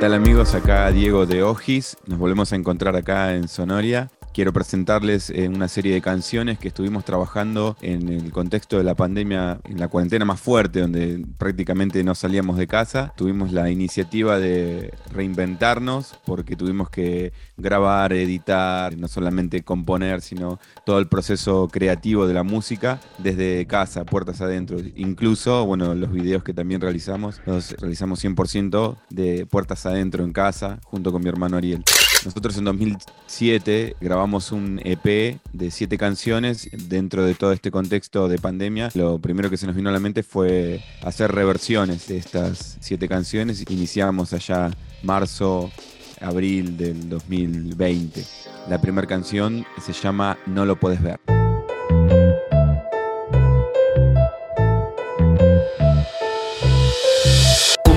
tal amigos? Acá Diego de Ojis. Nos volvemos a encontrar acá en Sonoria quiero presentarles eh, una serie de canciones que estuvimos trabajando en el contexto de la pandemia, en la cuarentena más fuerte, donde prácticamente no salíamos de casa. Tuvimos la iniciativa de reinventarnos porque tuvimos que grabar, editar, no solamente componer, sino todo el proceso creativo de la música desde casa, puertas adentro. Incluso, bueno, los videos que también realizamos, los realizamos 100% de puertas adentro en casa, junto con mi hermano Ariel. Nosotros en 2007 grabamos un EP de siete canciones dentro de todo este contexto de pandemia. Lo primero que se nos vino a la mente fue hacer reversiones de estas siete canciones. Iniciamos allá marzo, abril del 2020. La primera canción se llama No lo puedes ver.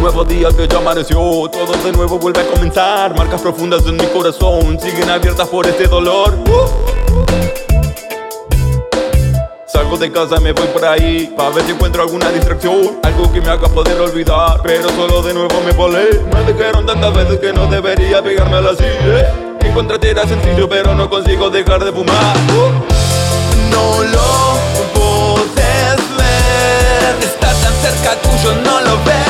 Nuevo día que ya amaneció. Todo de nuevo vuelve a comenzar. Marcas profundas en mi corazón Siguen abiertas por este dolor. Salgo de casa, me voy por ahí Pa' ver si encuentro alguna distracción. Algo que me haga poder olvidar Pero solo de nuevo me volé. Me dijeron tantas veces que no debería pegarme a la silla Encontrarte era sencillo pero no consigo dejar de fumar. No lo puedes ver. Está tan cerca tuyo, no lo ves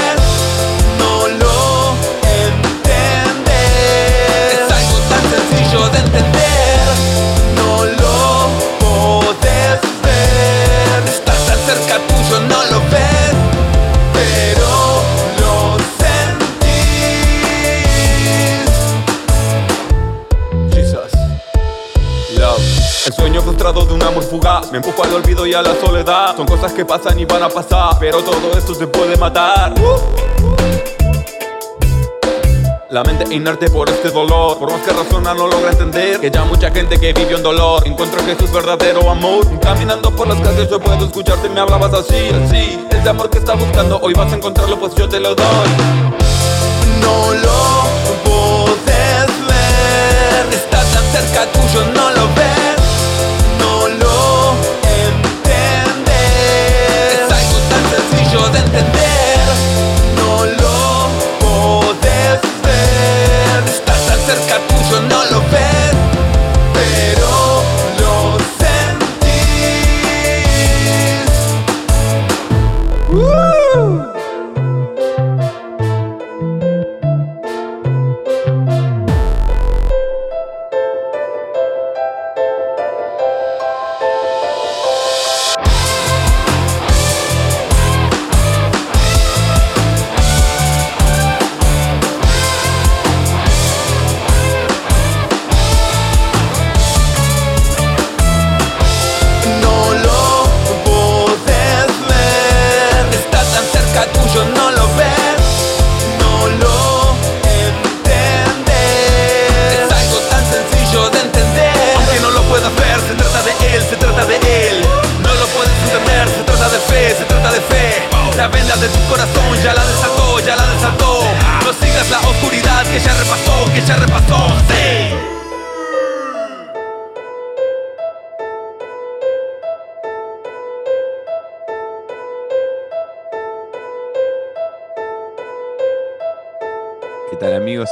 El de un amor fugaz. Me empujo al olvido y a la soledad. Son cosas que pasan y van a pasar Pero todo esto se puede matar. La mente inerte por este dolor. Por más que razona no logra entender Que ya mucha gente que vivió en dolor. Encuentro que Jesús verdadero amor. Caminando por las calles yo puedo escucharte. Me hablabas así, así. Ese amor que está buscando hoy vas a encontrarlo pues yo te lo doy. No lo puedes ver. Está tan cerca tuyo, no lo que ya repasó, que ya repasó.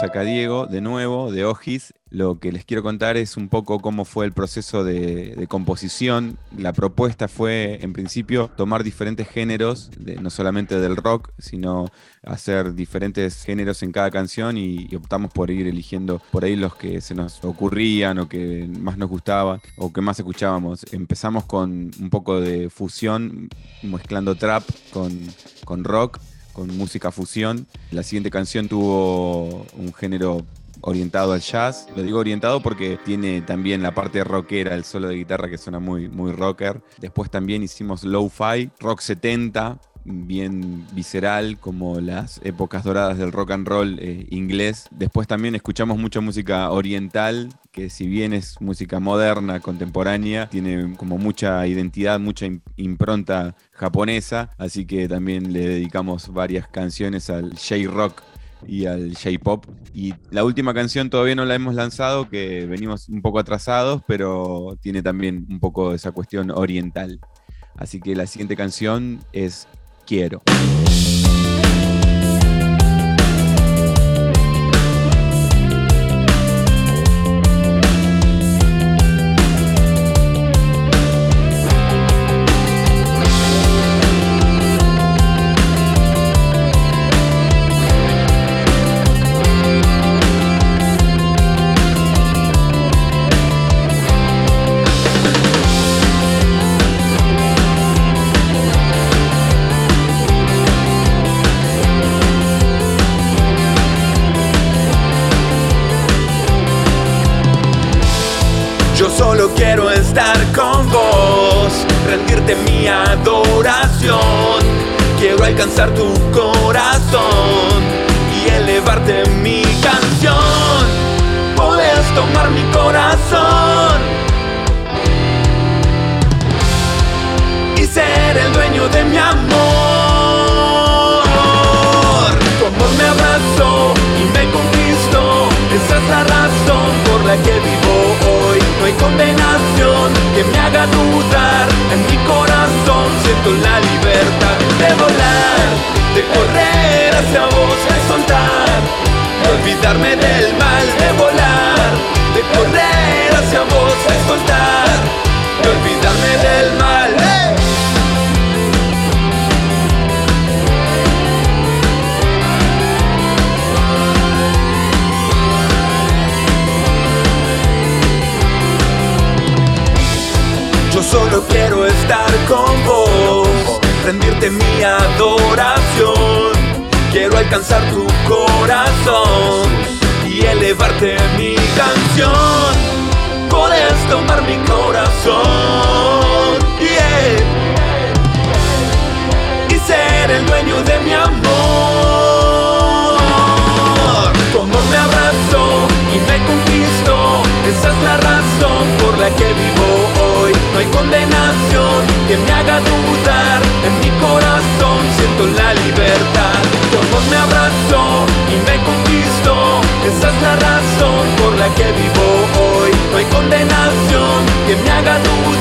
Acá Diego, de nuevo, de Ojis. Lo que les quiero contar es un poco cómo fue el proceso de, composición. La propuesta fue, en principio, tomar diferentes géneros, no solamente del rock, sino hacer diferentes géneros en cada canción y, optamos por ir eligiendo por ahí los que se nos ocurrían o que más nos gustaban o que más escuchábamos. Empezamos con un poco de fusión, mezclando trap con, con rock con música fusión. La siguiente canción tuvo un género orientado al jazz. Lo digo orientado porque tiene también la parte rockera, el solo de guitarra que suena muy, muy rocker. Después también hicimos low-fi, rock 70, bien visceral, como las épocas doradas del rock and roll eh, inglés. Después también escuchamos mucha música oriental, que si bien es música moderna, contemporánea, tiene como mucha identidad, mucha impronta japonesa, así que también le dedicamos varias canciones al J-Rock y al J-Pop. Y la última canción todavía no la hemos lanzado, que venimos un poco atrasados, pero tiene también un poco esa cuestión oriental. Así que la siguiente canción es Quiero. quiero estar con vos, rendirte mi adoración. Quiero alcanzar tu corazón y elevarte mi canción. Puedes tomar mi corazón y ser el dueño de mi amor. Tu amor me abrazó y me conquistó. Esa es la razón por la que condenación que me haga dudar. En mi corazón siento la libertad de volar, de correr hacia vos, de soltar, de olvidarme del mal, de volar, de correr alcanzar tu corazón y elevarte mi canción. Puedes tomar mi corazón y ser el dueño de mi amor. Amor me abrazó y me conquistó. Esa es la razón por la que vivo hoy. No hay condenación que me haga dudar. Vivo hoy. No hay condenación que me haga dudar.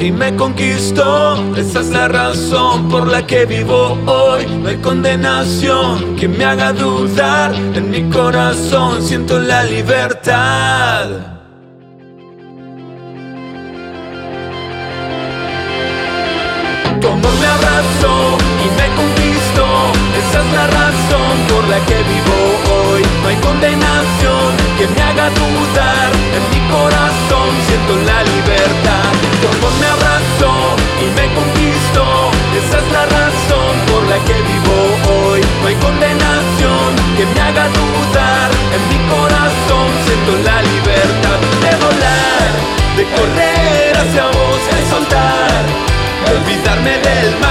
Y me conquistó. Esa es la razón por la que vivo hoy. No hay condenación que me haga dudar. En mi corazón siento la libertad. Amor me abrazó y me conquistó. Esa es la razón por la que vivo hoy. No hay condenación que me haga dudar. En mi corazón siento la libertad. Me conquistó. Esa es la razón por la que vivo hoy. No hay condenación que me haga dudar. En mi corazón siento la libertad de volar, de correr hacia vos, de soltar de olvidarme del mal,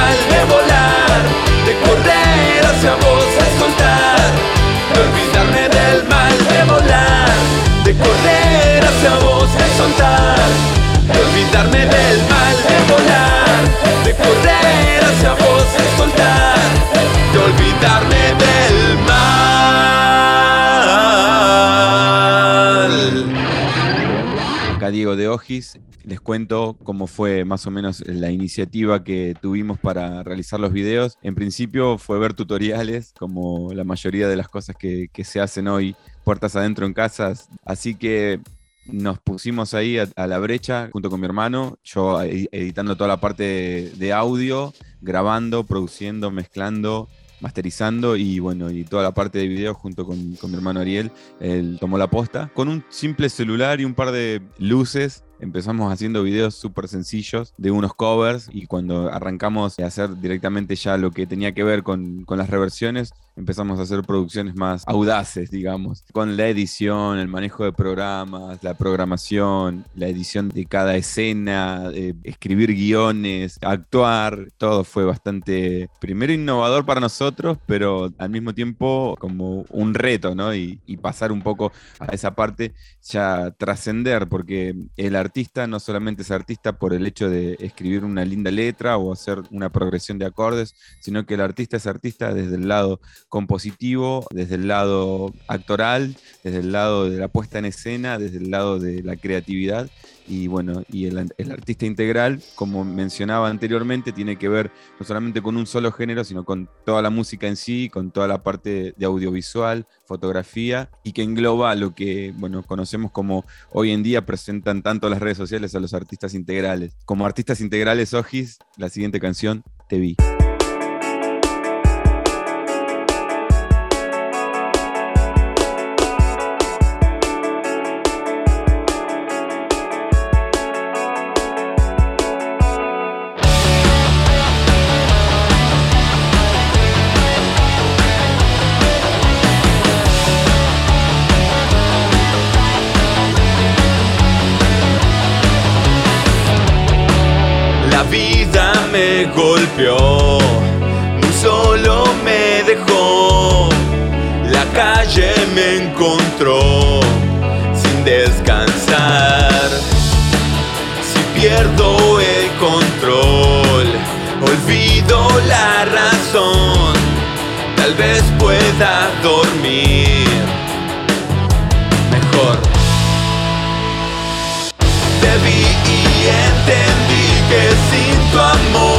Ojis. Les cuento cómo fue más o menos la iniciativa que tuvimos para realizar los videos. En principio fue ver tutoriales, como la mayoría de las cosas que, se hacen hoy, puertas adentro en casas. Así que nos pusimos ahí a, a la brecha junto con mi hermano, yo edi- editando toda la parte de audio, grabando, produciendo, mezclando, masterizando y bueno, y toda la parte de video junto con, con mi hermano Ariel, él tomó la posta. Con un simple celular y un par de luces empezamos haciendo videos súper sencillos de unos covers y cuando arrancamos a hacer directamente ya lo que tenía que ver con, con las reversiones, empezamos a hacer producciones más audaces, digamos, con la edición, el manejo de programas, la programación, la edición de cada escena, escribir guiones, actuar, todo fue bastante, primero innovador para nosotros, pero al mismo tiempo como un reto, ¿no? Y, y pasar un poco a esa parte, ya trascender, porque el artista no solamente es artista por el hecho de escribir una linda letra o hacer una progresión de acordes, sino que el artista es artista desde el lado compositivo, desde el lado actoral, desde el lado de la puesta en escena, desde el lado de la creatividad. Y bueno, y el, artista integral, como mencionaba anteriormente, tiene que ver no solamente con un solo género, sino con toda la música en sí, con toda la parte de audiovisual, fotografía, y que engloba lo que bueno, conocemos como hoy en día presentan tanto las redes sociales a los artistas integrales. Como artistas integrales, Ojis, la siguiente canción, Te vi. Golpeó, muy solo me dejó, la calle me encontró sin descansar. Si pierdo el control, olvido la razón, tu amor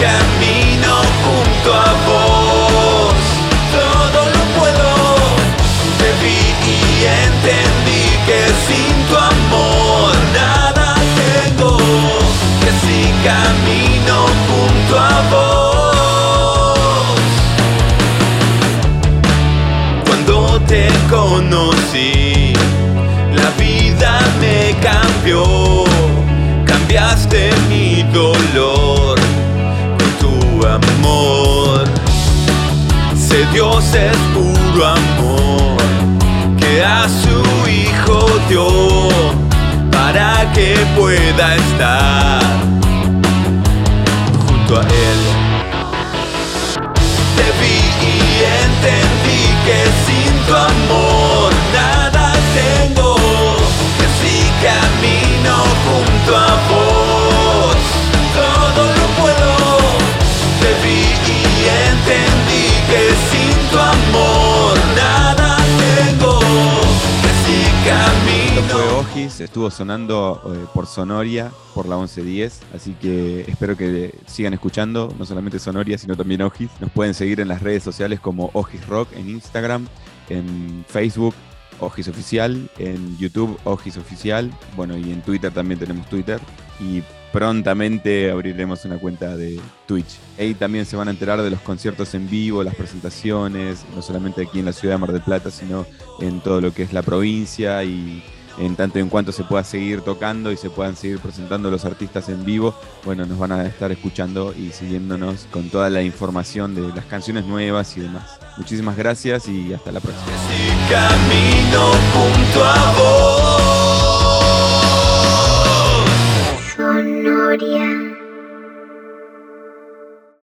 camino junto a vos. Todo lo puedo. Te vi y entendí que sin tu amor nada tengo. Que si camino junto a vos. Cuando te conocí, Dios es puro amor que a su Hijo dio para que pueda estar Ojis, estuvo sonando eh, por Sonoria, por la 1110, así que espero que sigan escuchando, no solamente Sonoria, sino también Ojis. Nos pueden seguir en las redes sociales como Ojis Rock, en Instagram, en Facebook, Ojis Oficial, en YouTube Ojis Oficial, bueno, y en Twitter también tenemos Twitter. Y prontamente abriremos una cuenta de Twitch. Ahí también se van a enterar de los conciertos en vivo, las presentaciones, no solamente aquí en la ciudad de Mar del Plata, sino en todo lo que es la provincia y en tanto en cuanto se pueda seguir tocando y se puedan seguir presentando los artistas en vivo, bueno, nos van a estar escuchando y siguiéndonos con toda la información de las canciones nuevas y demás. Muchísimas gracias y hasta la próxima. Camino junto a vos. Sonoria.